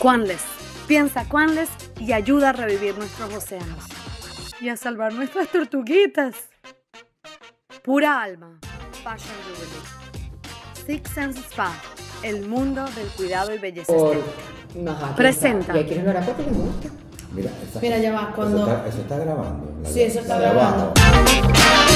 Quanless. Piensa Quanless y ayuda a revivir nuestros océanos. Y a salvar nuestras tortuguitas. Pura alma. Fashion Jewelry. Six Sense Spa. El mundo del cuidado y belleza Por... Ajá, Presenta. Y aquí no lo hará porque le gusta. Mira, esa- Mira, ya va, eso cuando- está- Eso está, grabando. la- Sí, eso está la abajo. grabando.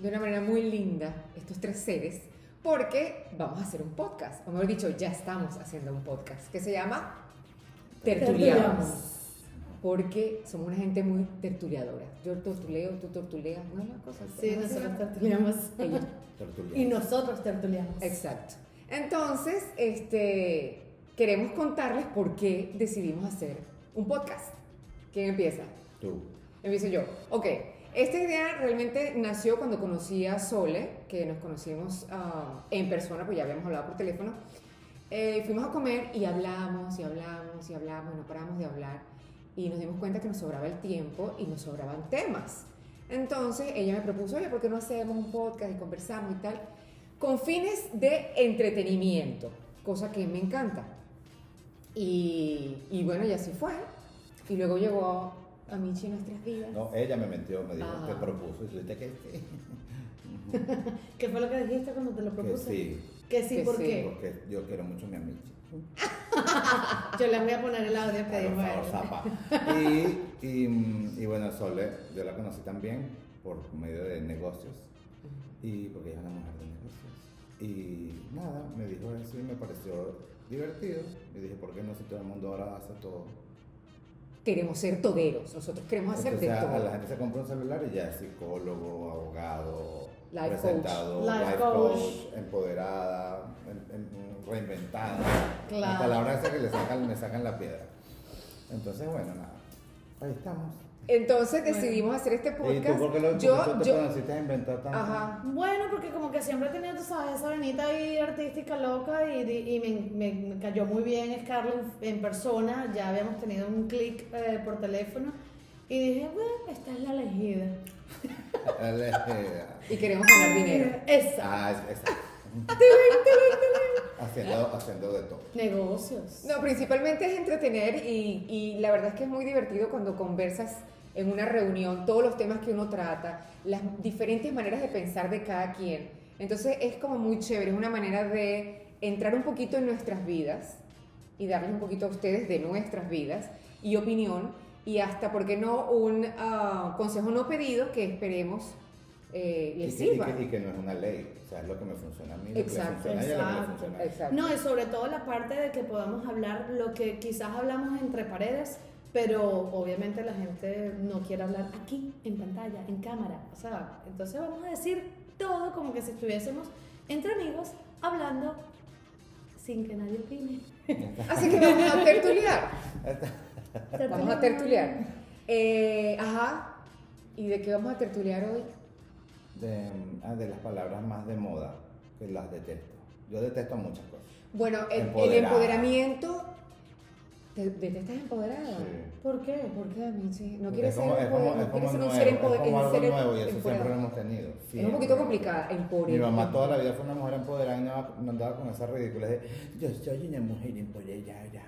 De una manera muy linda, estos tres seres, porque vamos a hacer un podcast, o mejor dicho, ya estamos haciendo un podcast que se llama Tertuliamos. Porque somos una gente muy tertuliadora. Yo tortuleo, tú tortuleas, ¿no es una cosa así? Sí, ¿No nosotros tertuliamos. Ellos. Y nosotros tertuliamos. Exacto. Entonces, este, queremos contarles por qué decidimos hacer un podcast. ¿Quién empieza? Tú. Empiezo yo. Ok, esta idea realmente nació cuando conocí a Sole, que nos conocimos ah, en persona, pues ya habíamos hablado por teléfono. Eh, fuimos a comer y hablamos y hablamos y hablamos no paramos de hablar. Y nos dimos cuenta que nos sobraba el tiempo y nos sobraban temas. Entonces ella me propuso, oye, ¿por qué no hacemos un podcast y conversamos y tal? Con fines de entretenimiento, cosa que me encanta. Y, y bueno, y así fue. Y luego llegó a Michi en nuestras vidas. No, ella me mentió, me dijo Ah. que propuso y tú dijiste que sí. ¿Qué fue lo que dijiste cuando te lo Que propuse? sí, Que sí, Que ¿por sí. qué? porque yo quiero mucho a mi amiga. Yo les voy a poner el audio que Por dijo favor, él. zapa. Y, y, y bueno, Sole, yo la conocí también por medio de negocios. Y porque ella es una mujer de negocios. Y nada, me dijo eso y me pareció divertido. Y dije, ¿por qué no si todo el mundo ahora hace todo? Queremos ser toderos, nosotros queremos hacer Entonces, de a- a la todo. gente se compra un celular y ya es psicólogo, abogado, Life coach. presentador, Life life, coach. coach. empoderada, en- en- reinventada. Claro. La palabra esa que le sacan, me sacan la piedra. Entonces, bueno, nada. Ahí estamos. Entonces decidimos hacer este ¿Y tú podcast. por qué lo yo, por qué te yo, conociste a inventar tanto? ajá. Bueno, porque como que siempre he tenido, tú sabes, esa venita ahí artística loca y, di- y me, me- me cayó muy bien Scarlett en, persona, ya habíamos tenido un clic eh, por teléfono y dije, bueno, esta es la elegida. Y queremos ganar dinero. Esa. ah, es, es- haciendo, haciendo de todo. Negocios. No, principalmente es entretener y, y la verdad es que es muy divertido cuando conversas en una reunión todos los temas que uno trata, las diferentes maneras de pensar de cada quien. Entonces es como muy chévere, es una manera de entrar un poquito en nuestras vidas y darles un poquito a ustedes de nuestras vidas y opinión y hasta, ¿por qué no?, un ah, consejo no pedido que esperemos eh, Y les que, y, sirva. que, y que no es una ley. O sea, es lo que me funciona a mí, lo que Exacto, le funciona a ella, lo que le exacto, funciona a ella. Exacto. No, y sobre todo la parte de que podamos hablar lo que quizás hablamos entre paredes, pero obviamente la gente no quiere hablar aquí, en pantalla, en cámara. O sea, entonces vamos a decir todo como que si estuviésemos entre amigos hablando sin que nadie opine. Así que vamos a tertuliar. Vamos a tertuliar. Eh, ajá. ¿Y de qué vamos a tertuliar hoy? De, ah, de las palabras más de moda, que las detesto. Yo detesto muchas cosas. Bueno, el, el Empoderada. empoderamiento. ¿Te, ¿Detestas empoderada? Sí. ¿Por qué? ¿Por qué a mí sí? No Porque quieres es ser, es es no quieres ser un ser es empoder- como un algo ser nuevo y eso siempre lo hemos tenido. Es un poquito complicada. Mi Empoderamiento. mamá toda la vida fue una mujer empoderada y no andaba con esa ridícula de yo soy una mujer empoderada,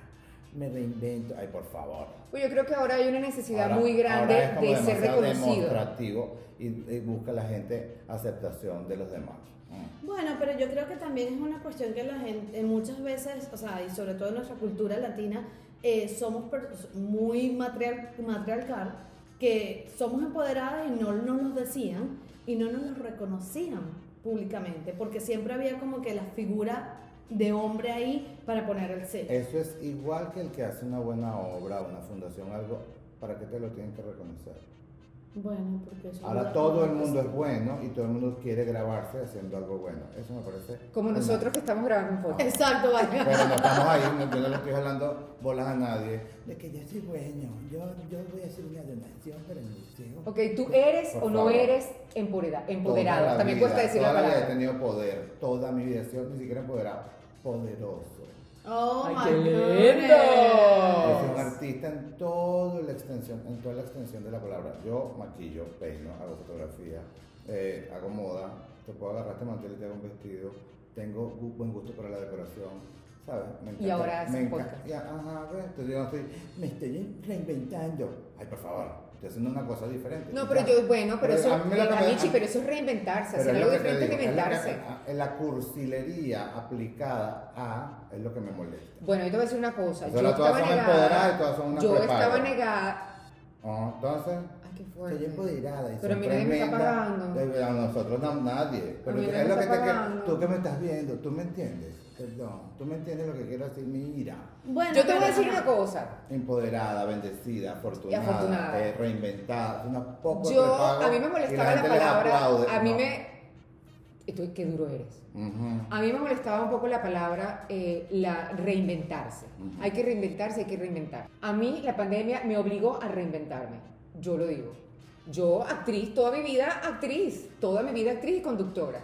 me reinvento. Ay, por favor. Pues yo creo que ahora hay una necesidad Ahora- muy grande es de ser reconocido. demostrativo y, y busca la gente aceptación de los demás. Mm. Bueno, pero yo creo que también es una cuestión que la gente eh, muchas veces, o sea, y sobre todo en nuestra cultura latina, eh, somos muy matriar- matriarcal, que somos empoderadas y no nos lo decían y no nos lo reconocían públicamente, porque siempre había como que la figura de hombre ahí para poner el sello. Eso es igual que el que hace una buena obra, una fundación, algo, ¿para qué te lo tienen que reconocer? Bueno, porque eso Ahora todo el mundo es bueno y todo el mundo quiere grabarse haciendo algo bueno. Eso me parece. Como una- nosotros que estamos grabando un podcast. Exacto, vale. Pero no estamos ahí, no, yo no le estoy jalando bolas a nadie. De que yo soy bueno, yo, yo voy a hacer una donación para el museo. Ok, ¿tú eres Por o no eres? Toda Empoderado. la También vida, cuesta decir la toda vida he palabra. tenido poder, toda mi vida he sido ni siquiera empoderado, poderoso. Oh Ay, my qué lindo. Soy un artista en toda la extensión, en toda la extensión de la palabra. Yo maquillo, peino, hago fotografía, eh, hago moda, te puedo agarrar este mantel y te hago un vestido, tengo buen gusto para la decoración, ¿sabes? Me Y ahora me encanta- podcast. ya, ajá, ves, entonces yo no estoy, me estoy reinventando. Ay, por favor, estoy haciendo una cosa diferente. No, pero yo, bueno, pero, eso, a mí me eh, pero eso es reinventarse, hacer algo diferente digo, que- reinventarse. a- la cursilería aplicada a es lo que me molesta. Bueno, yo te voy a decir una cosa. Yo estaba negada. y todas son una Yo estaba negada. Entonces, qué fuerte. soy empoderada y Pero a soy mí nadie me está pagando. A nosotros no, nadie. Pero es me lo que está te tú que me estás viendo, tú me entiendes. Perdón, tú me entiendes lo que quiero decir, mira. Bueno, Yo te voy a decir una cosa. Empoderada, bendecida, afortunada, afortunada. eh, reinventada, una poco Yo, prepago a mí me molestaba la les palabra. aplaude. A mí No. me. Estoy, qué duro eres. Ujú. A mí me molestaba un poco la palabra eh, la reinventarse. Ujú. Hay que reinventarse, hay que reinventar. A mí la pandemia me obligó a reinventarme. Yo lo digo. Yo, actriz, toda mi vida actriz, toda mi vida actriz y conductora.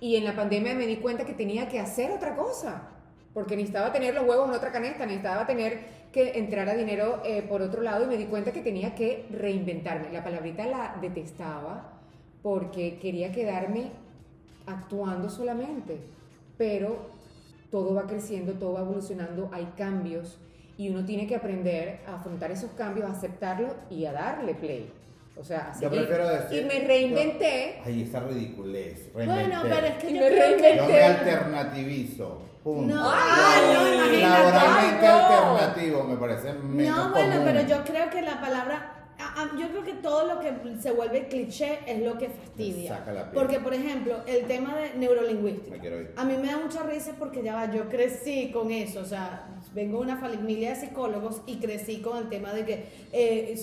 Y en la pandemia me di cuenta que tenía que hacer otra cosa. Porque necesitaba tener los huevos en otra canasta, necesitaba tener que entrar a dinero eh, por otro lado y me di cuenta que tenía que reinventarme. La palabrita la detestaba porque quería quedarme actuando solamente, pero todo va creciendo, todo va evolucionando, hay cambios y uno tiene que aprender a afrontar esos cambios, a aceptarlos y a darle play. O sea, a Yo prefiero decir. Y me reinventé. yo- ay, esa ridiculez. Bueno, reinventé. pero es que Y yo me reinventé. Yo me alternativizo. Punto. No, Ay, no. Laboralmente no. alternativo me parece menos No, bueno, común. pero yo creo que la palabra, a- yo creo que todo lo que se vuelve cliché es lo que fastidia. Saca la. Porque, por ejemplo, el tema de neurolingüística. Me. A mí me da mucha risa porque ya va, yo crecí con eso, o sea, vengo de una familia de psicólogos y crecí con el tema de que eh,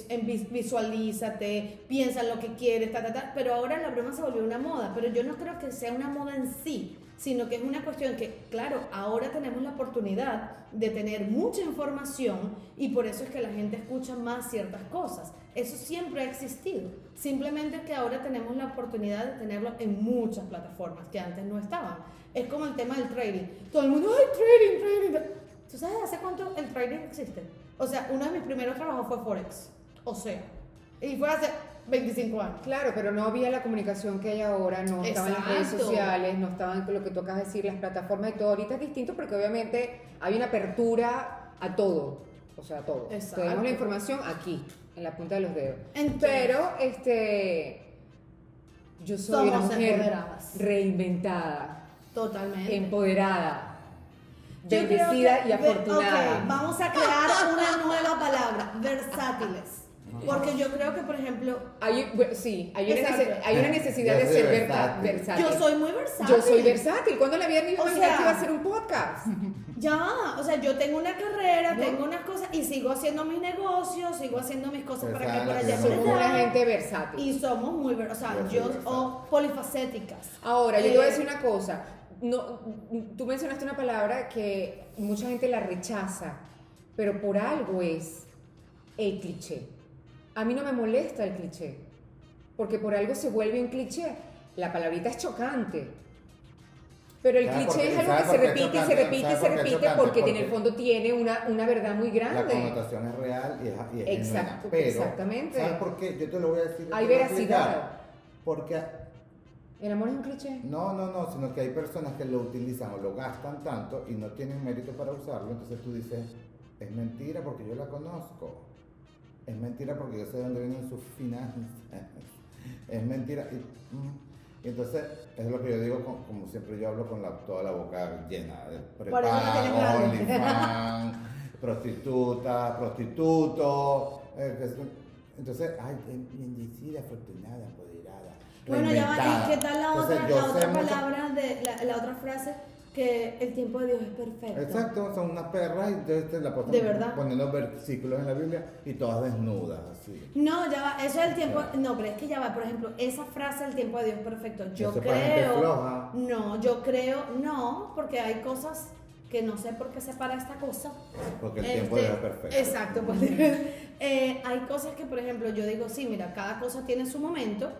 visualízate, piensa en lo que quieres, ta, ta, ta, pero ahora la broma se volvió una moda, pero yo no creo que sea una moda en sí, sino que es una cuestión que, claro, ahora tenemos la oportunidad de tener mucha información y por eso es que la gente escucha más ciertas cosas. Eso siempre ha existido. Simplemente que ahora tenemos la oportunidad de tenerlo en muchas plataformas que antes no estaban. Es como el tema del trading. Todo el mundo, ¡ay, trading, trading! ¿Tú sabes hace cuánto el trading existe? O sea, uno de mis primeros trabajos fue Forex. O sea, y fue hace 25 años. Claro, pero no había la comunicación que hay ahora, no estaban las redes sociales, no estaban lo que tú acabas de decir, las plataformas y todo. Ahorita es distinto porque obviamente hay una apertura a todo, o sea, a todo. Exacto. Tenemos la información aquí, en la punta de los dedos. Entonces- pero, este, yo soy una mujer empoderadas. reinventada, Totalmente. empoderada, bendecida y afortunada. ok, vamos a crear una nueva palabra, versátiles. Porque yo creo que, por ejemplo, Hay, bueno, sí, hay una, Exacto. nece- hay una necesidad de ser versátil. versátil. yo soy muy versátil. Yo soy versátil. ¿Cuándo la vida a O sea- que iba a hacer un podcast? Ya, o sea, yo tengo una carrera, No. tengo unas cosas y sigo haciendo mis negocios, sigo haciendo mis cosas para que por allá somos. Una gente versátil. Y somos muy, o sea, Yo soy yo, versátil. o polifacéticas. Ahora, yo te voy a Eh, decir una cosa. No, tú mencionaste una palabra que mucha gente la rechaza, pero por algo es el cliché. A mí no me molesta el cliché, porque por algo se vuelve un cliché. La palabrita es chocante. Pero el ¿Sabes por cliché es algo ¿Sabes que se repite y se repite y ¿Sabes se repite chocante? porque en el Porque fondo tiene una, una verdad muy La grande. connotación es real y es, y es Exacto. Pero, exactamente. ¿sabes por qué? Yo te lo voy a decir. Hay veracidad. Porque ¿El amor es un cliché? No, no, no, sino que hay personas que lo utilizan o lo gastan tanto y no tienen mérito para usarlo, entonces tú dices, es mentira porque yo la conozco, es mentira porque yo sé de dónde vienen sus finanzas, es mentira. Y, mm, y entonces, es lo que yo digo, con- como siempre yo hablo con la, toda la boca llena de prepago. OnlyFans, prostituta, prostituto. eh, entonces, ay, bendecida, afortunada, empoderada. Bueno, ya va, reinventada. ¿y qué tal la Entonces, otra, la otra mucho- palabra, de, la, la otra frase? Que el tiempo de Dios es perfecto. Exacto, son unas perras y entonces te la ponen ¿De verdad? poniendo versículos en la Biblia y todas desnudas, así. No, ya va, eso es el tiempo, no, pero es que ya va, por ejemplo, esa frase el tiempo de Dios es perfecto, yo Eso para gente creo, floja. no, yo creo, no, porque hay cosas que no sé por qué se para esta cosa. Porque el tiempo de Este, Dios es perfecto. Exacto, pues, eh, hay cosas que, por ejemplo, yo digo, sí, mira, cada cosa tiene su momento,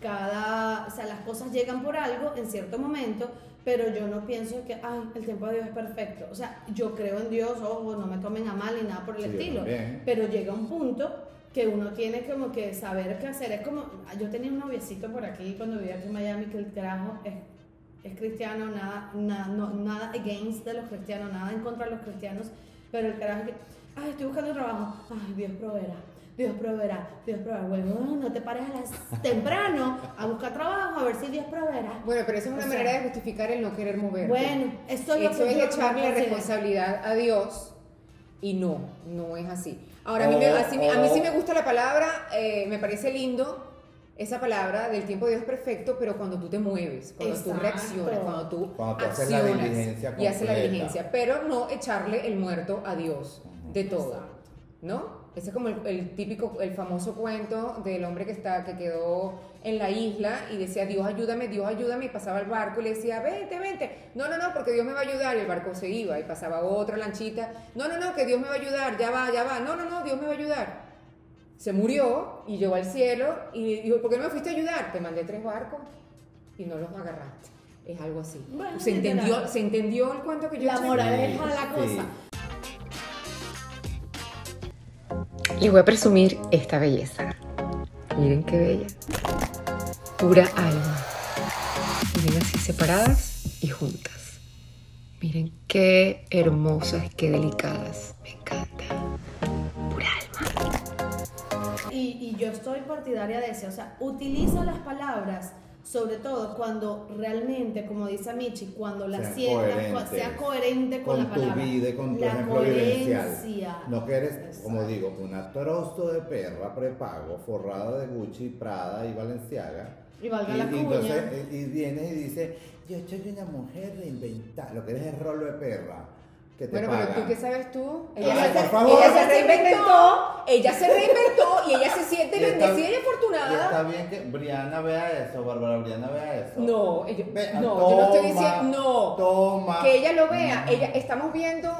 cada, o sea, las cosas llegan por algo en cierto momento, pero yo no pienso que, ay, el tiempo de Dios es perfecto. O sea, yo creo en Dios, ojo, no me tomen a mal ni nada por el Sí, estilo, pero llega un punto que uno tiene como que saber qué hacer. Es como, yo tenía un noviecito por aquí cuando vivía aquí en Miami que el carajo es, es cristiano, nada, nada, no- nada against de los cristianos, nada en contra de los cristianos, pero el carajo que, ay, estoy buscando trabajo, ay, Dios proveerá. Dios proveerá, Dios proveerá. Bueno, no te pares a las temprano a buscar trabajo a ver si Dios proveerá. Bueno, pero esa es una O sea, manera de justificar el no querer mover. Bueno, esto es lo Eso que es echarle responsabilidad a Dios y no, no es así. Ahora, a, mí, me- así a mí sí me gusta la palabra, eh, me parece lindo esa palabra del tiempo de Dios perfecto, pero cuando tú te mueves, cuando tú reaccionas, cuando tú Cuando tú haces la accionas diligencia y haces la diligencia, pero no echarle el muerto a Dios de todo. Exacto. ¿no? Ese es como el, el típico, el famoso cuento del hombre que, está, que quedó en la isla y decía, Dios ayúdame, Dios ayúdame, y pasaba el barco y le decía, vente, vente, no, no, no, porque Dios me va a ayudar, y el barco se iba, y pasaba otra lanchita, no, no, no, que Dios me va a ayudar, ya va, ya va, no, no, no, Dios me va a ayudar. Se murió y llegó al cielo y dijo, ¿por qué no me fuiste a ayudar? Te mandé tres barcos y no los agarraste. Es algo así. Bueno, se, entendió, se entendió el cuento que yo La moraleja de la cosa. Les voy a presumir esta belleza. Miren qué bella. Pura alma. Miren así separadas y juntas. Miren qué hermosas, qué delicadas. Me encanta. Pura alma. Y, yo estoy partidaria de eso, o sea, utiliza las palabras, sobre todo cuando realmente, como dice Michi, cuando la sientas, sea coherente con, con la tu palabra. vida y con tu la ejemplo vivencial. No que eres, como Exacto. digo, una trozo de perra prepago, forrada de Gucci, Prada y Valenciaga. Y valga la y cuña. entonces eh, y vienes y dices, yo soy una mujer reinventada. Lo que eres es rolo de perra. Que te Bueno, pero tú qué sabes tú. Ay, Ella, por se, favor. ella se Ella se reinventó, ella se reinventó y ella se siente bendecida y y Está afortunada. bien que Briana vea eso, Bárbara Briana vea eso. No, ella- Ve- no, yo no estoy diciendo, no, Toma. que ella lo vea. Ella, estamos viendo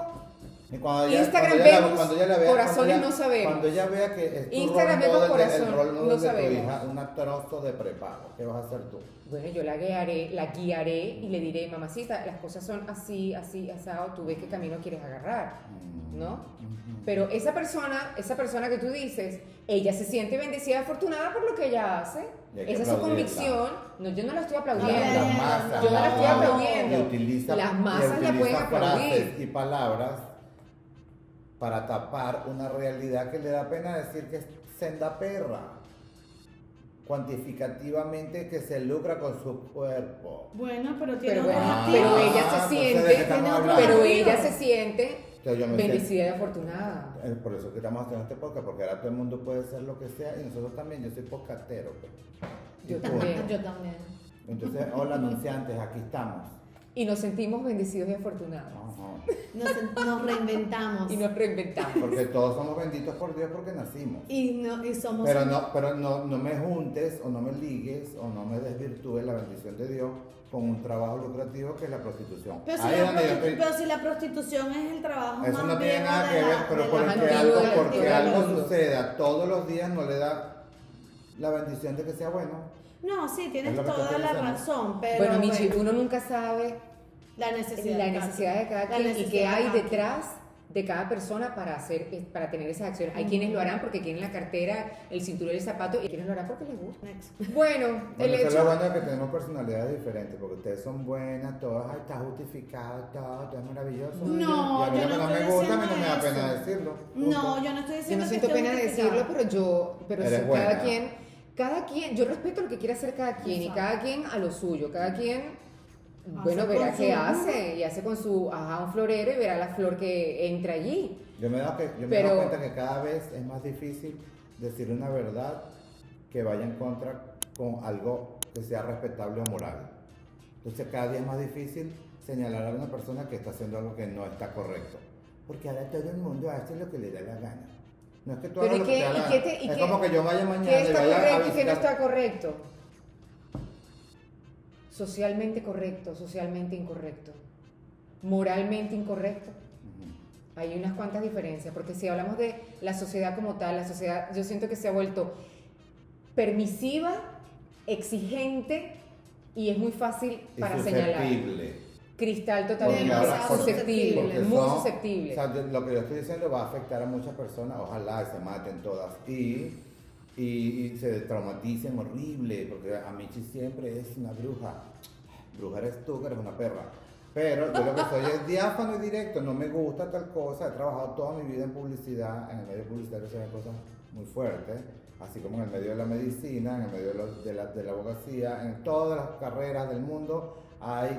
Y cuando ella- Instagram cuando la- vemos, cuando ella la vea- corazones cuando no sabemos. Cuando ella vea que es tu Instagram rol vemos model no de tu sabemos. hija, una trozo de prepago. ¿Qué vas a hacer tú? Bueno, yo la guiaré, la guiaré y le diré, mamacita, las cosas son así, así, asado, tú ves qué camino quieres agarrar, Mm. ¿no? Pero esa persona, esa persona que tú dices, ella se siente bendecida afortunada por lo que ella hace. Esa es su convicción. No, yo no la estoy La, aplaudiendo. la masa. Yo no la estoy masa, aplaudiendo. utiliza, Las masas la pueden aplaudir. y palabras para tapar una realidad que le da pena decir que es senda perra. Cuantificativamente que se lucra con su cuerpo. Bueno, pero tiene Pero bueno, motivo. pero ella se siente. Pero ella se siente bendecida y afortunada. Es por eso que estamos haciendo este podcast, porque ahora todo el mundo puede ser lo que sea y nosotros también. Yo soy podcastero. pues. Yo también. Yo también. Entonces, hola anunciantes, aquí estamos. Y nos sentimos bendecidos y afortunados. Nos, nos reinventamos. Y nos reinventamos. Porque todos somos benditos por Dios porque nacimos. Y, no, y somos. Pero no, pero no, no me juntes o no me ligues o no me desvirtúes la bendición de Dios con un trabajo lucrativo que es la prostitución. Pero si, la donde yo prostitu- estoy- pero si la prostitución es el trabajo Eso más no tiene nada que la- ver, pero porque antiguo algo, porque antiguo algo suceda todos los días no le da la bendición de que sea bueno. No, sí, tienes Es toda la razón, pero bueno, Michi, bueno, uno nunca sabe la necesidad, la de cada necesidad de cada quien y qué hay detrás de cada persona para hacer eh, para tener esas acciones. Hay quienes lo harán porque quieren la cartera, el cinturón y el zapato y hay quienes lo harán porque les gusta. Bueno, el Bueno, es hecho lo bueno que tenemos personalidades diferentes, porque ustedes son buenas, todas, está justificado, todo, todo es maravilloso. No, y a mí yo no no me gusta, no me da diciendo pena decirlo. No, punto. yo no estoy yo diciendo no que siento pena decirlo, pero yo pero Eres sí, cada quien cada quien, yo respeto lo que quiere hacer cada quien y Exacto. cada quien a lo suyo, cada quien Hace bueno, verá qué su- hace y hace con su ajá, un florero y verá la flor que entra allí. Yo me he dado, que, yo me he Pero- cuenta que cada vez es más difícil decir una verdad que vaya en contra con algo que sea respetable o moral. Entonces cada día es más difícil señalar a una persona que está haciendo algo que no está correcto. Porque ahora todo el mundo hace lo que le da la gana. No es que tú hagas ¿y lo que te qué Es qué- como que yo vaya mañana ¿Qué y está a correcto y qué no está correcto? Socialmente correcto, socialmente incorrecto. Moralmente incorrecto. Hay unas cuantas diferencias, porque si hablamos de la sociedad como tal, la sociedad yo siento que se ha vuelto permisiva, exigente y es muy fácil para señalar. Cristal totalmente susceptible, Porque muy son- susceptible. o sea, lo que yo estoy diciendo va a afectar a muchas personas, ojalá se maten todas y, y, y se traumaticen horrible, porque a Michi siempre es una bruja. Bruja eres tú, que eres una perra. Pero yo lo que soy es diáfano y directo, no me gusta tal cosa. He trabajado toda mi vida en publicidad, en el medio publicitario se ven cosas muy fuertes, así como en el medio de la medicina, en el medio de, de la, de la abogacía, en todas las carreras del mundo hay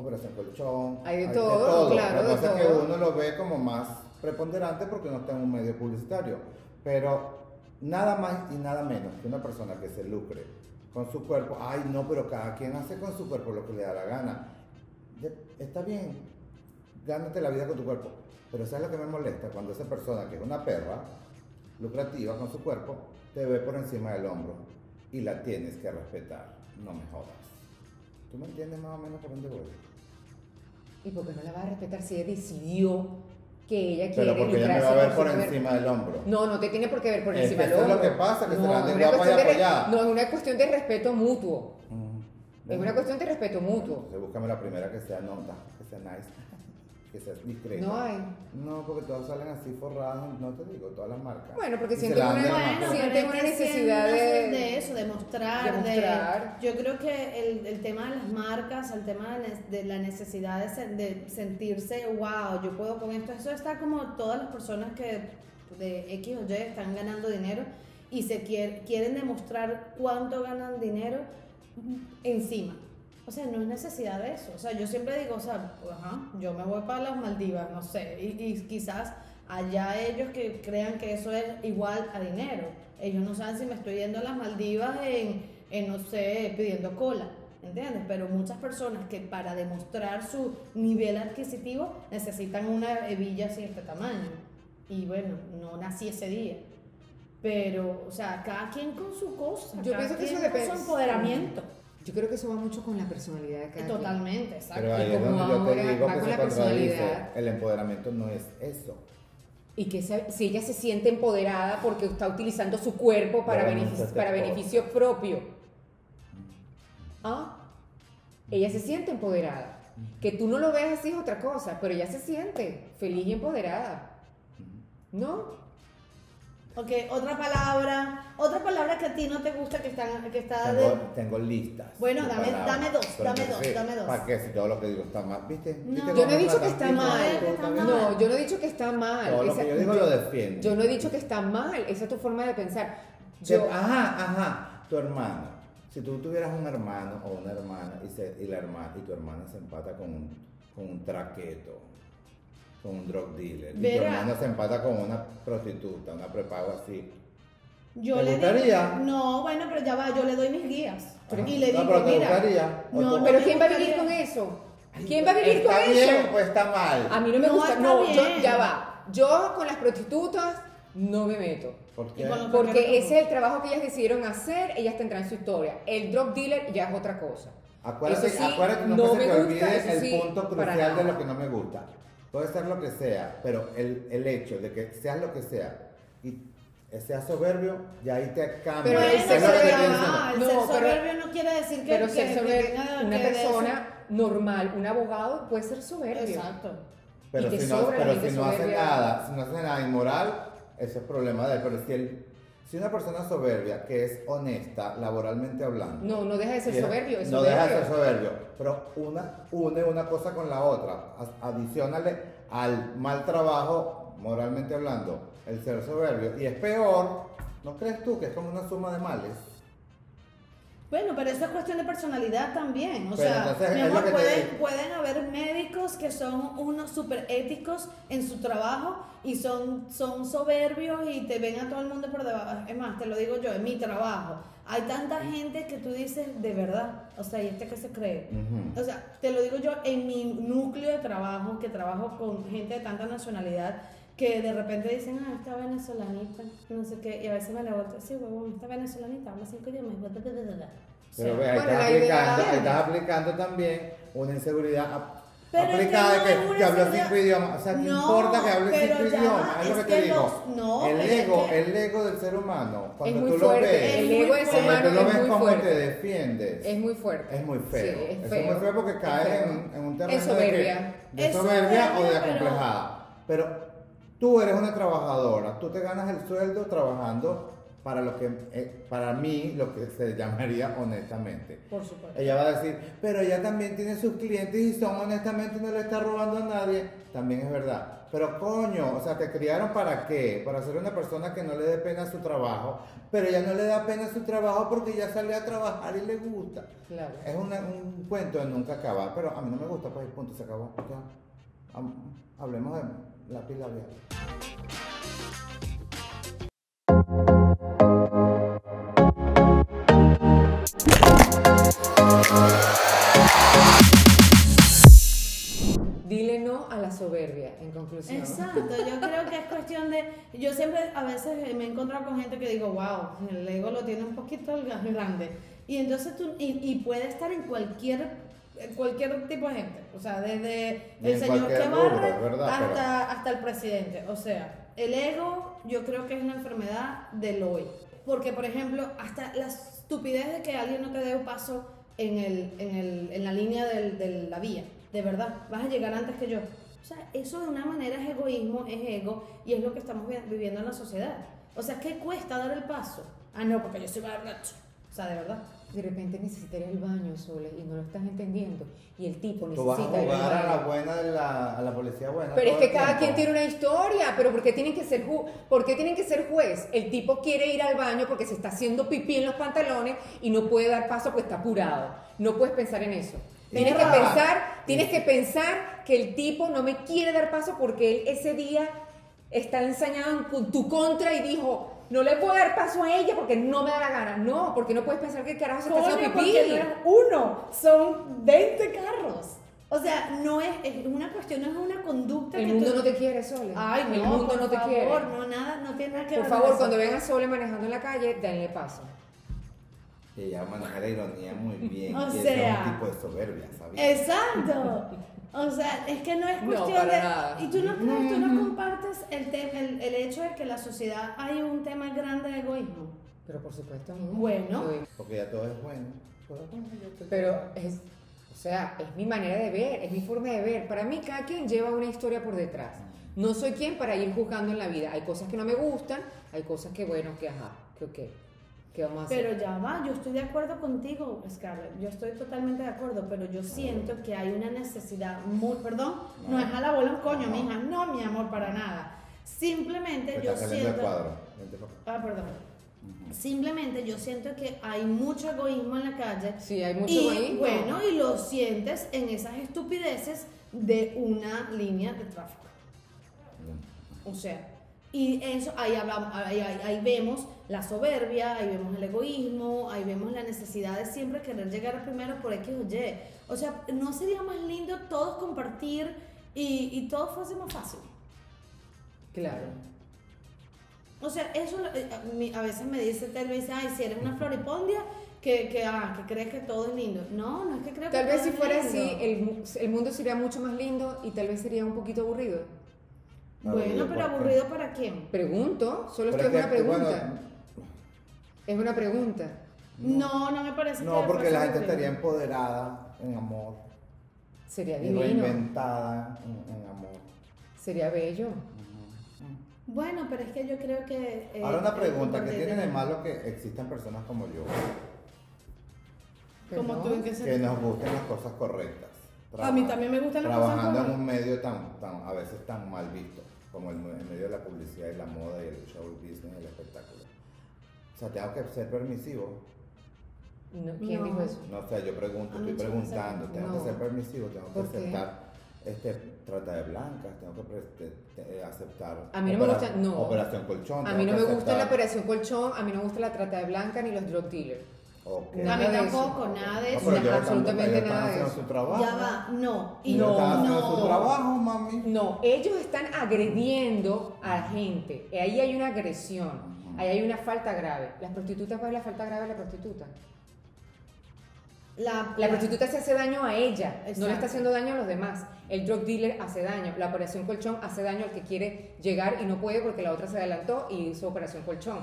operación colchón. Hay de todo, claro, Lo que pasa es que uno lo ve como más preponderante porque no está en un medio publicitario. Pero nada más y nada menos que una persona que se lucre con su cuerpo, ay no, pero cada quien hace con su cuerpo lo que le da la gana. Está bien, gánate la vida con tu cuerpo. Pero ¿sabes lo que me molesta? Cuando esa persona que es una perra, lucrativa con su cuerpo, te ve por encima del hombro y la tienes que respetar. No me jodas. ¿Tú me entiendes más o menos por dónde voy? ¿Y por qué no la va a respetar si ella decidió que ella quiere Pero porque ella me va a ver por encima del hombro. No, no te tiene por qué ver por Es encima del eso es lo hombro. que pasa, que se no, la anden guapa y de apoyada. No, es una cuestión de respeto mutuo. Mm. Es una cuestión de respeto mutuo. Entonces búscame la primera que sea nota, que sea nice, que sea discreta. No hay. No, porque todas salen así forradas, no te digo, todas las marcas. Bueno, porque sienten una- Bueno, sienten una necesidad de- de eso, de mostrar, de mostrar. yo creo que el, el tema de las marcas, el tema de, la- de la necesidad de, sen- de sentirse, wow, yo puedo con esto, eso está como todas las personas que de X o Y están ganando dinero y se quier- quieren demostrar cuánto ganan dinero encima. O sea, no es necesidad de eso. O sea, yo siempre digo, o sea, ajá, yo me voy para las Maldivas, no sé, y, y quizás allá ellos que crean que eso es igual a dinero. Ellos no saben si me estoy yendo a las Maldivas en, en no sé, pidiendo cola, ¿entiendes? Pero muchas personas que para demostrar su nivel adquisitivo necesitan una hebilla así de este tamaño. Y bueno, no nací ese día. Pero, o sea, cada quien con su cosa, Yo cada pienso que quien eso con depende. su empoderamiento. Yo creo que eso va mucho con la personalidad de cada. Totalmente, exacto. Pero ahí Y es como donde yo ahora te digo va que con se la contradice. personalidad. El empoderamiento no es eso. Y que se- si ella se siente empoderada porque está utilizando su cuerpo para, Para beneficio, para beneficio propio. ¿Ah? Ella se siente empoderada. Que tú no lo veas así es otra cosa, pero ella se siente feliz y empoderada. ¿No? Ok, otra palabra, otra palabra que a ti no te gusta que, están, que está de... Tengo, tengo listas. Bueno, dame- dame dos, Pero dame dos, sé, dame dos. ¿Para qué? Si todo lo que digo está mal. ¿Viste? No. ¿Viste Yo no he dicho que está mal. No, yo no he dicho que está mal. Todo lo Esa- que yo digo lo defiendo. Yo no he dicho que está mal. Esa es tu forma de pensar. Yo, Yo, ajá, ajá, tu hermano. Si tú tuvieras un hermano o una hermana y, se- y la hermana y tu hermana se empata con un, con un traqueto, con un drug dealer, y tu Verá. hermano se empata con una prostituta, una prepago así. Yo ¿Te le gustaría? digo, no, bueno, pero ya va, yo le doy mis guías. Ajá. Y le No, digo, pero te mira, gustaría. O no, tú- no pero ¿quién va a vivir con eso? ¿Quién va a vivir ¿Está con bien eso? o está mal? A mí no me No, gusta. No, yo, ya va. Yo con las prostitutas no me meto. ¿Por qué? Con Porque ese es el trabajo que ellas decidieron hacer, ellas tendrán su historia. El drug dealer ya es otra cosa. Acuérdate, Eso sí, acuérdate no, no me se te gusta, olvide eso el sí, punto crucial de lo que no me gusta. Puede ser lo que sea, pero el, el hecho de que seas lo que sea y seas soberbio, ya ahí te cambia. Pero Bueno, el Es ser lo que te soberbio- ah, el No, ser pero- soberbio no quiere decir que, Pero que- ser que soberbio, tenga una que de eso- persona normal, un abogado puede ser soberbio. Exacto. Pero si no, pero si no hace nada, si no hace nada inmoral, eso es problema de él. Pero si él, si una persona soberbia que es honesta, laboralmente hablando, No, no deja de ser soberbio, es no soberbio. deja de ser soberbio, pero una une una cosa con la otra, adicionale al mal trabajo, moralmente hablando, el ser soberbio. Y es peor, ¿no crees tú que es como una suma de males? Bueno, pero eso es cuestión de personalidad también. O Pero sea, mi amor, pueden, pueden haber médicos que son unos súper éticos en su trabajo y son, son soberbios y te ven a todo el mundo por debajo. Es más, te lo digo yo, en mi trabajo. Hay tanta gente que tú dices, de verdad, o sea, ¿y este que se cree? O sea, te lo digo yo en mi núcleo de trabajo, que trabajo con gente de tanta nacionalidad, que de repente dicen, ah, esta venezolanita, no sé qué, y a veces me la vuelto, sí, huevón, esta venezolanita habla cinco idiomas, bla, bla, bla, bla, bla". O sea, Pero ve, ahí Bueno, estás la idea- aplicando, ahí estás aplicando también una inseguridad ap- Pero es que aplicada no de es que, una que hablo inseguridad. cinco idiomas. O sea, ¿qué No, importa que hable cinco idiomas? Es lo que te que digo. los- no, el pero es ego, que- el ego del ser humano, cuando tú lo fuerte. ves, El ego muy del ser cuando humano tú lo es ves muy cómo te fuerte. defiendes, Es muy fuerte. es muy feo. Sí, es feo. es muy feo porque Es caes en, en un terreno Es de, que- soberbia. de soberbia o de acomplejada. Pero tú eres una trabajadora, tú te ganas el sueldo trabajando para lo que, eh, para mí, lo que se llamaría honestamente. por supuesto. Ella va a decir, pero ella también tiene sus clientes y son honestamente no le está robando a nadie. También es verdad. Pero coño, o sea, te criaron para qué? Para ser una persona que no le dé pena su trabajo. Pero ella no le da pena su trabajo porque ya salió a trabajar y le gusta. Claro. Es una- un cuento de nunca acabar. Pero a mí no me gusta, pues punto, se acabó. Ya. Hablemos de lápiz labial. Dile no a la soberbia, en conclusión. Exacto, yo creo que es cuestión de, yo siempre a veces me he encontrado con gente que digo, wow, el ego lo tiene un poquito grande. Y entonces tú, y, y puede estar en cualquier, cualquier tipo de gente, o sea, desde el en señor que barre hasta, pero- hasta el presidente. O sea, el ego yo creo que es una enfermedad del hoy. Porque, por ejemplo, hasta la estupidez de que alguien no te dé un paso en, el, en, el, en la línea del- de la vía. De verdad, vas a llegar antes que yo. O sea, eso de una manera es egoísmo, es ego, y es lo que estamos vi- viviendo en la sociedad. O sea, ¿qué cuesta dar el paso? Ah, no, porque yo soy borracho. O sea, de verdad. De repente necesitaría el baño, Sole, y no lo estás entendiendo. Y el tipo Tú vas a necesita jugar a la buena de la, a la policía buena. Pero es que cada quien tiene una historia, pero ¿por qué tienen que ser ju ¿por qué tienen que ser juez? El tipo quiere ir al baño porque se está haciendo pipí en los pantalones y no puede dar paso porque está apurado. No puedes pensar en eso. Tienes que pensar, tienes que pensar que el tipo no me quiere dar paso porque él ese día está ensañado en tu contra y dijo, no le puedo dar paso a ella porque no me da la gana. No, porque no puedes pensar que el carajo se está haciendo pipí. no es uno, son 20 carros. O sea, no es, es una cuestión, no es una conducta El que mundo tú- no te quiere, Sole. Ay, no, el mundo por no te favor, quiere. no, nada, no tiene nada que Por ver con favor, cuando vean a Sole manejando en la calle, denle paso. Ella maneja la ironía muy bien. O sea- es un tipo de soberbia, ¿sabías? Exacto. O sea, es que no es No, cuestión para de... nada. Y tú no crees, tú no compartes el, te- el, el hecho de que en la sociedad hay un tema grande de egoísmo. Pero por supuesto, Bueno. Porque ya todo es bueno. Pero es, o sea, es mi manera de ver, es mi forma de ver. Para mí, cada quien lleva una historia por detrás. No soy quien para ir juzgando en la vida. Hay cosas que no me gustan, hay cosas que, bueno, que ajá, que ok. ¿Qué vamos a hacer? Pero ya va, yo estoy de acuerdo contigo, Scarlett. Yo estoy totalmente de acuerdo, pero yo siento que hay una necesidad muy. Perdón, no, es a la bola un coño, No. mija. No, mi amor, para nada. Simplemente Te yo siento. Ah, perdón. Simplemente yo siento que hay mucho egoísmo en la calle. Sí, hay mucho y egoísmo. bueno, y lo sientes en esas estupideces de una línea de tráfico. O sea, y eso, ahí, hablamos, ahí, ahí- ahí vemos la soberbia, ahí vemos el egoísmo, ahí vemos la necesidad de siempre querer llegar primero por X o Y. O sea, ¿no sería más lindo todos compartir y, y todo fuese más fácil? Claro. O sea, eso eh, a, veces me dice, tal vez, ay, si eres una floripondia, que, que, ah, que crees que todo es lindo. No, no es que creo Tal que vez todo si fuera lindo. así, el, el mundo sería mucho más lindo y tal vez sería un poquito aburrido. Bueno, pero aburrido para quién? Pregunto, solo Pero es que una que, pregunta. bueno, Es una pregunta. No, no me parece que No, porque fuese la gente estaría empoderada en amor. Sería Y divino. reinventada en, en amor. Sería bello. Bueno, pero es que yo creo que... eh, Ahora una pregunta, ¿qué tiene de malo que existan personas como yo? Como tú, ¿en qué Que nos gusten las cosas correctas. A mí también me gustan las cosas Trabajando en correctas. un medio tan, tan, a veces tan mal visto, como el, el medio de la publicidad y la moda y el show business y el espectáculo. O sea, tengo que ser permisivo. No, ¿Quién No. dijo eso? No sé, yo pregunto, Ah, estoy preguntando, tengo No. que ser permisivo, tengo que aceptar este, trata de blancas, tengo que te- te- aceptar A mí no me gusta- no. operación colchón. A mí no me gusta la aceptar- operación colchón, a mí no me gusta la trata de blanca ni los drug dealers. Ok. Nada A mí de eso. tampoco, nada de No, eso. están- absolutamente nada de eso. su trabajo. Ya va, no. Y No, no. su trabajo, mami. No, ellos están agrediendo a la gente. Ahí hay una agresión. Ahí hay una falta grave. Las prostitutas, ¿cuál es la falta grave de la prostituta? La, La prostituta se hace daño a ella, no le Exacto. está haciendo daño a los demás. El drug dealer hace daño, la operación colchón hace daño al que quiere llegar y no puede porque la otra se adelantó y hizo operación colchón.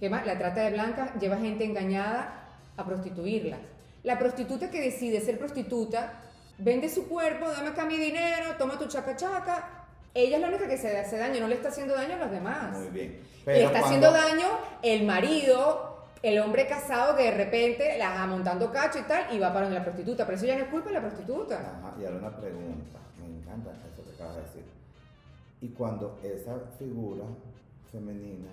¿Qué más? La trata de blancas lleva gente engañada a prostituirlas. La prostituta que decide ser prostituta vende su cuerpo, dame acá mi dinero, toma tu chaca chaca. Ella es la única que se hace daño, no le está haciendo daño a los demás. Muy bien. Le está cuando- haciendo daño el marido, el hombre casado que de repente la va montando cacho y tal y va para donde la prostituta. Pero eso ya no es culpa de la prostituta. Ajá, y ahora una pregunta, me encanta eso que acabas de decir. Y cuando esa figura femenina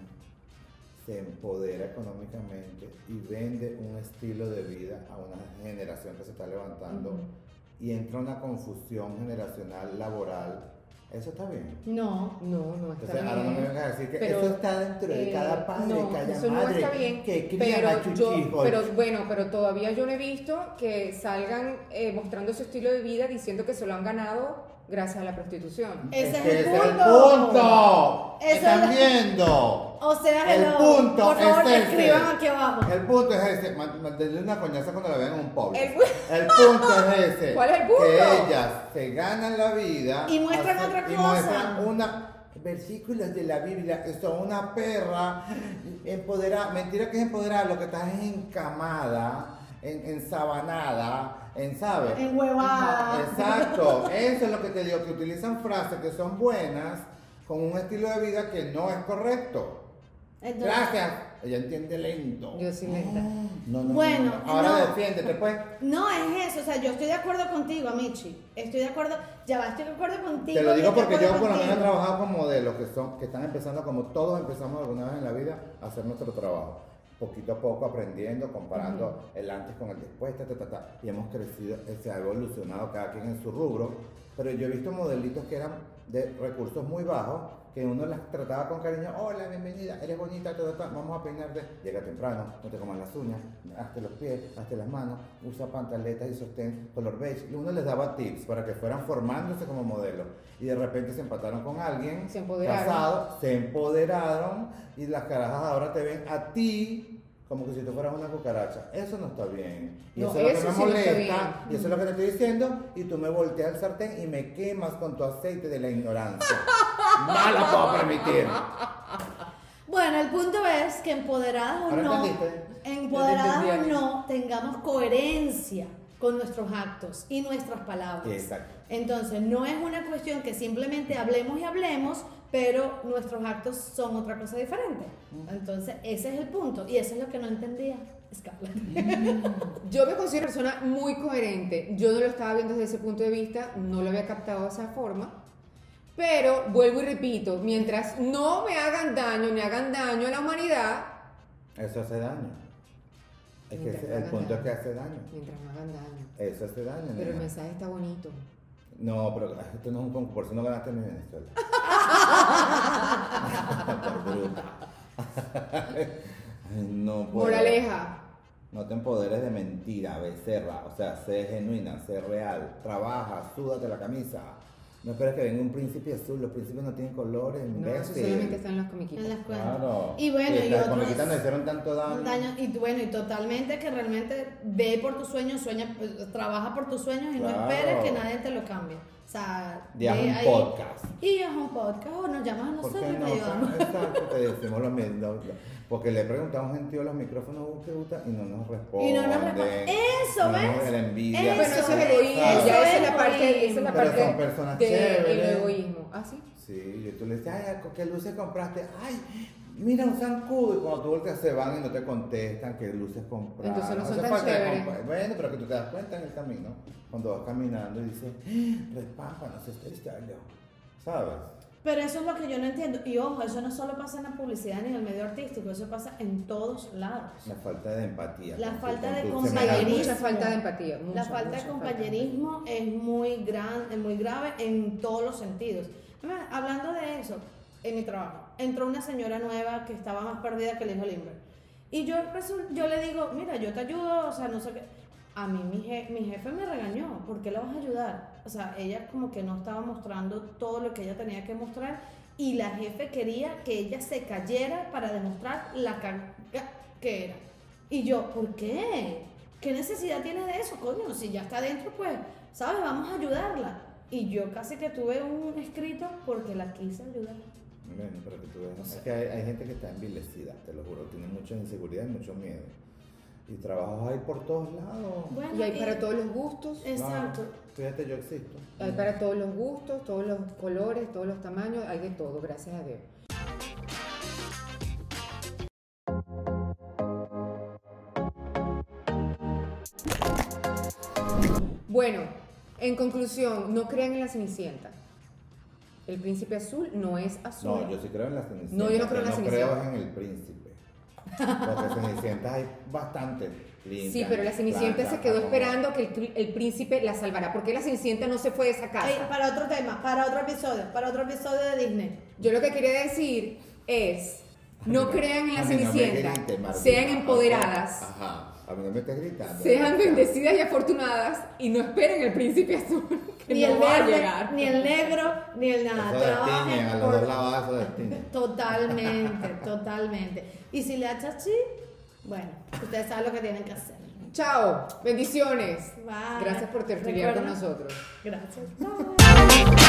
se empodera económicamente y vende un estilo de vida a una generación que se está levantando y entra una confusión generacional laboral, eso está bien. No. No, no está Entonces, ahora no me bien. vengas a decir que Pero, eso está dentro de Eh, cada padre, no, cada eso madre no está bien. que cría pero, a sus yo, hijos. pero bueno, pero todavía yo no he visto que salgan eh, mostrando su estilo de vida diciendo que se lo han ganado gracias a la prostitución. Ese es que el ese es el punto. punto. ¿Están es- viendo? O sea, El hello. punto Por favor, es ese. escriban aquí abajo. El punto es ese, ma- ma- denle una coñaza cuando la vean en un pobre. El El, pu- punto es ese. ¿Cuál es el punto? Que ellas se ganan la vida. Y muestran otra y cosa. muestran una versículos de la Biblia que son una perra empoderada, mentira que es empoderada, lo que está es encamada, en, ensabanada, en sabe. En huevada. Exacto, eso es lo que te digo, que utilizan frases que son buenas con un estilo de vida que no es correcto. Entonces- Gracias. Ella entiende lento. Yo lenta. No, no, Bueno, no, no. Ahora no. defiéndete, pues. No es eso, o sea, yo estoy de acuerdo contigo, Amichi. Estoy de acuerdo, ya va, estoy de acuerdo contigo. Te lo digo porque yo por lo menos he trabajado con modelos que son, que están empezando como todos empezamos alguna vez en la vida a hacer nuestro trabajo. Poquito a poco aprendiendo, comparando el antes con el después, ta, ta, ta, ta, y hemos crecido, se ha evolucionado cada quien en su rubro, pero yo he visto modelitos que eran de recursos muy bajos, que uno las trataba con cariño, hola, bienvenida, eres bonita, ta, ta, ta, vamos a peinarte, llega temprano, no te comas las uñas, hazte los pies, hazte las manos, usa pantaletas y sostén color beige, y uno les daba tips para que fueran formándose como modelos, y de repente se empataron con alguien, Se empoderaron. casado, se empoderaron, y las carajas ahora te ven a ti como que si tú fueras una cucaracha. Eso no está bien. Y No, eso es lo que me molesta. Y eso es lo que te estoy diciendo. Y tú me volteas el sartén y me quemas con tu aceite de la ignorancia. no lo puedo permitir. Bueno, el punto es que empoderadas o no, entendiste. empoderadas o no, tengamos coherencia con nuestros actos y nuestras palabras. Exacto. Entonces, no es una cuestión que simplemente hablemos y hablemos, pero nuestros actos son otra cosa diferente. Entonces, ese es el punto y eso es lo que no entendía Scarlett. Yo me considero una persona muy coherente. Yo no lo estaba viendo desde ese punto de vista, no lo había captado de esa forma. Pero vuelvo y repito, mientras no me hagan daño ni hagan daño a la humanidad, Eso hace daño. Es que el punto es que hace daño. mientras no hagan daño. Eso hace daño. Pero el mensaje está bonito. No, pero esto no es un concurso, no ganaste mi Venezuela. No puedo. Moraleja. No te empoderes de mentira, becerra. O sea, sé genuina, sé real. Trabaja, súdate la camisa. No esperes que venga un príncipe azul. Los príncipes no tienen colores, No, eso solamente en las comiquitas. En las cuentas. Claro. Y bueno, y las otros- comiquitas nos hicieron tanto daño. Daño, y bueno, y totalmente que realmente ve por tus sueños, sueña, pues, trabaja por tus sueños y no Claro. esperes que nadie te lo cambie. O sea, Y haz ve un ahí- podcast. Y haz un podcast o nos llamas a ¿Por nosotros qué y no? te ayudamos. Exacto, te decimos lo mismo. Porque le preguntamos a un tío los micrófonos ¿vos qué gusta y no nos responden. Y no nos responden. Eso, No nos- ¿ves? La envidia. Eso, Bueno, eso es ¿sabes? egoísmo. Ya Eso esa es es la parte, esa es la Pero parte son personas del chéveres. egoísmo. ¿Ah, sí? Sí, y tú le dices, ay, ¿qué luces compraste? Ay, mira un zancudo. Y cuando tú volteas se van y no te contestan qué luces compraste. Entonces no son tan chéveres. Bueno, pero que tú te das cuenta en el camino, cuando vas caminando y dices, "Ah, respámpanos este estallo. ¿Sabes? Pero eso es lo que yo no entiendo. Y ojo, eso no solo pasa en la publicidad ni en el medio artístico, eso pasa en todos lados. La falta de empatía. La falta de compañerismo. Mucha falta de empatía. la falta mucha de compañerismo es muy gran, es muy grave en todos los sentidos. Además, hablando de eso, en mi trabajo, entró una señora nueva que estaba más perdida que el hijo Limber. Y yo, resul- yo le digo, mira, yo te ayudo, o sea, no sé qué. A mí mi, je- mi jefe me regañó, ¿por qué la vas a ayudar? O sea, ella como que no estaba mostrando todo lo que ella tenía que mostrar y la jefe quería que ella se cayera para demostrar la caga que era. Y yo, ¿por qué? ¿Qué necesidad tiene de eso, coño? Si ya está adentro, pues, ¿sabes? Vamos a ayudarla. Y yo casi que tuve un escrito porque la quise ayudar. Bueno, pero que tú veas. No sé. Es que hay, hay gente que está envilecida, te lo juro. Tiene mucha inseguridad y mucho miedo. Y trabajos hay por todos lados. Bueno, Y hay para todos los gustos. Exacto. Claro. Fíjate, yo existo. Hay para todos los gustos, todos los colores, todos los tamaños, hay de todo, gracias a Dios. Bueno, en conclusión, no crean en la Cenicienta. El príncipe azul no es azul. No, yo sí creo en la Cenicienta. No, yo no creo en la No Cenicienta. creo en el príncipe. Porque Cenicientas hay bastante lindas. Sí, pero la Cenicienta se quedó esperando que el, el príncipe la salvará. ¿Por qué la Cenicienta no se fue de esa casa? Para otro tema, para otro episodio, para otro episodio de Disney. Yo lo que quería decir es, no crean en la no Cenicienta, sean empoderadas, Ajá, a mí no me estés gritando. sean bendecidas y afortunadas y no esperen el príncipe azul que Ni no el va a llegar. ni el negro, ni el nada. Eso a los dos. Totalmente, totalmente. Y si le haces así, bueno, ustedes saben lo que tienen que hacer. Chao, bendiciones. Bye. Gracias por tertuliar con nosotros. Gracias. Bye.